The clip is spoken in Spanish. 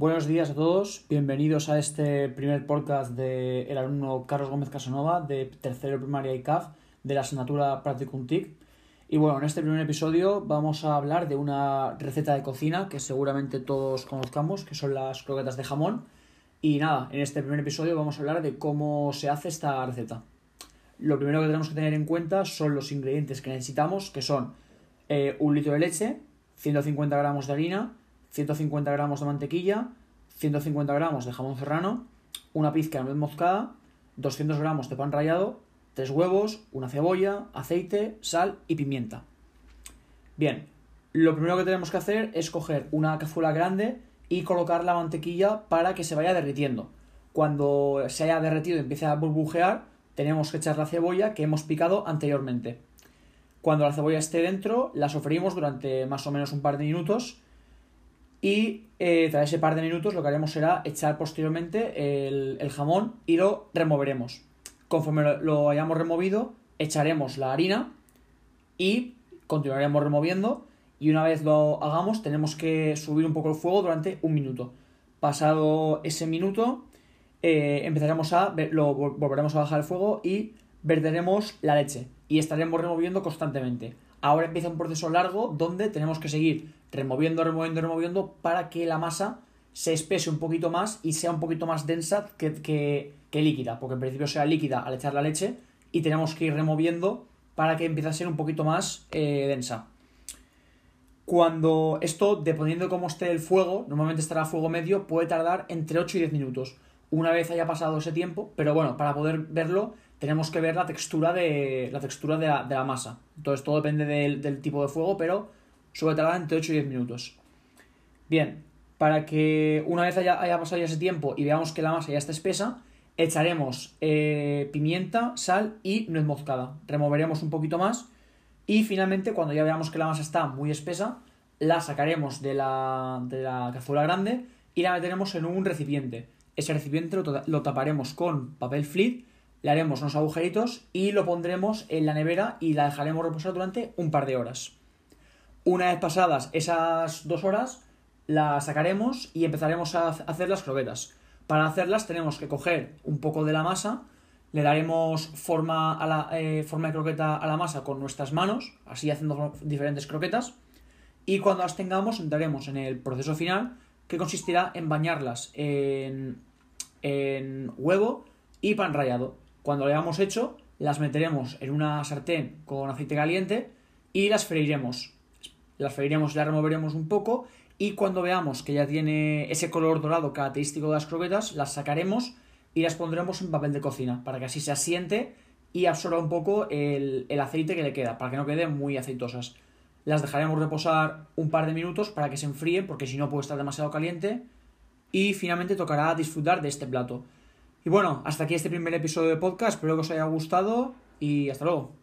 Buenos días a todos, bienvenidos a este primer podcast del el alumno Carlos Gómez Casanova de tercero de primaria ICAF de la asignatura Practicum TIC. Y bueno, en este primer episodio vamos a hablar de una receta de cocina que seguramente todos conozcamos, que son las croquetas de jamón. Y nada, en este primer episodio vamos a hablar de cómo se hace esta receta. Lo primero que tenemos que tener en cuenta son los ingredientes que necesitamos, que son eh, un litro de leche, 150 gramos de harina, 150 gramos de mantequilla, 150 gramos de jamón serrano, una pizca de nuez moscada, 200 gramos de pan rallado, 3 huevos, una cebolla, aceite, sal y pimienta. Bien, lo primero que tenemos que hacer es coger una cazuela grande y colocar la mantequilla para que se vaya derritiendo. Cuando se haya derretido y empiece a burbujear, tenemos que echar la cebolla que hemos picado anteriormente. Cuando la cebolla esté dentro, la sofreímos durante más o menos un par de minutos y eh, tras ese par de minutos lo que haremos será echar posteriormente el, jamón y lo removeremos. Conforme lo, hayamos removido, echaremos la harina y continuaremos removiendo. Y una vez lo hagamos, tenemos que subir un poco el fuego durante un minuto. Pasado ese minuto, eh, empezaremos a volveremos a bajar el fuego y verteremos la leche y estaremos removiendo constantemente. Ahora empieza un proceso largo donde tenemos que seguir removiendo, removiendo, removiendo para que la masa se espese un poquito más y sea un poquito más densa que, que, líquida, porque en principio sea líquida al echar la leche y tenemos que ir removiendo para que empiece a ser un poquito más eh, densa. Cuando esto, dependiendo de cómo esté el fuego, normalmente estará a fuego medio, puede tardar entre 8 y 10 minutos. Una vez haya pasado ese tiempo, pero bueno, para poder verlo tenemos que ver la textura de la, textura de la, masa. Entonces todo depende del, tipo de fuego, pero suele tardar entre 8 y 10 minutos. Bien, para que una vez haya, pasado ya ese tiempo y veamos que la masa ya está espesa, echaremos eh, pimienta, sal y nuez moscada. Removeremos un poquito más y finalmente cuando ya veamos que la masa está muy espesa, la sacaremos de la, de la cazuela grande y la meteremos en un recipiente. Ese recipiente lo, lo taparemos con papel flip le haremos unos agujeritos y lo pondremos en la nevera y la dejaremos reposar durante un par de horas. Una vez pasadas esas dos horas, la sacaremos y empezaremos a hacer las croquetas. Para hacerlas tenemos que coger un poco de la masa, le daremos forma, a la, eh, forma de croqueta a la masa con nuestras manos, así haciendo diferentes croquetas, y cuando las tengamos entraremos en el proceso final, que consistirá en bañarlas en, en huevo y pan rallado. Cuando lo hayamos hecho, las meteremos en una sartén con aceite caliente y las freiremos. Las freiremos y las removeremos un poco y cuando veamos que ya tiene ese color dorado característico de las croquetas, las sacaremos y las pondremos en papel de cocina para que así se asiente y absorba un poco el, el aceite que le queda, para que no queden muy aceitosas. Las dejaremos reposar un par de minutos para que se enfríen porque si no puede estar demasiado caliente y finalmente tocará disfrutar de este plato. Y bueno, hasta aquí este primer episodio de podcast. Espero que os haya gustado y hasta luego.